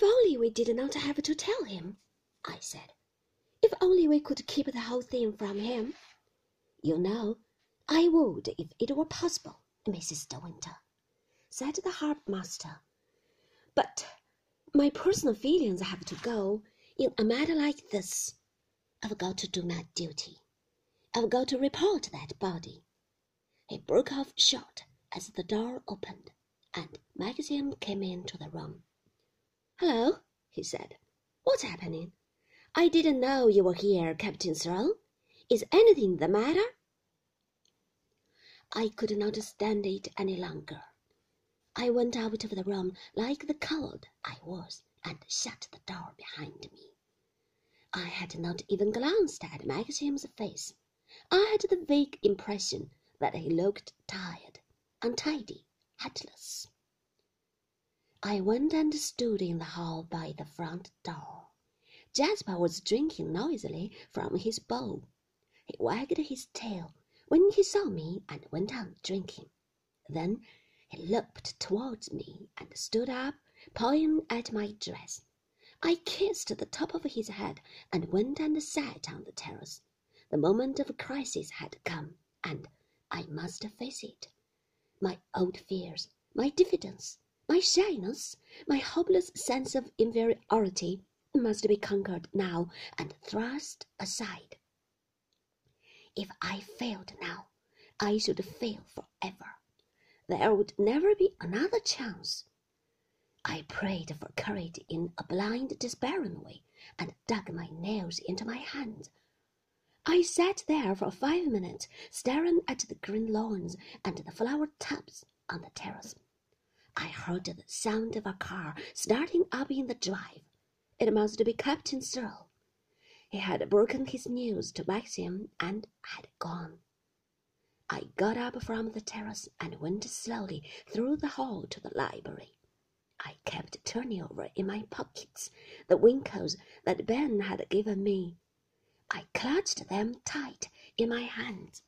If only we did not have to tell him, I said. If only we could keep the whole thing from him. You know, I would if it were possible, Mrs. De Winter, said the harbour master. But my personal feelings have to go in a matter like this. I've got to do my duty. I've got to report that body. He broke off short as the door opened and Maxim came into the room. Hello, he said. What's happening? I didn't know you were here, Captain Throne. Is anything the matter? I could not stand it any longer. I went out of the room like the coward I was and shut the door behind me. I had not even glanced at Maxim's face. I had the vague impression that he looked tired, untidy, headless. I went and stood in the hall by the front door. Jasper was drinking noisily from his bowl. He wagged his tail when he saw me and went on drinking. Then he looked towards me and stood up, pawing at my dress. I kissed the top of his head and went and sat on the terrace. The moment of crisis had come, and I must face it. My old fears, my diffidence, my shyness, my hopeless sense of inferiority must be conquered now and thrust aside. If I failed now, I should fail forever. There would never be another chance. I prayed for courage in a blind, despairing way and dug my nails into my hands. I sat there for five minutes, staring at the green lawns and the flower tubs on the terrace. I heard the sound of a car starting up in the drive. It must be Captain Searle. He had broken his news to Maxim and had gone. I got up from the terrace and went slowly through the hall to the library. I kept turning over in my pockets the winkles that Ben had given me. I clutched them tight in my hands.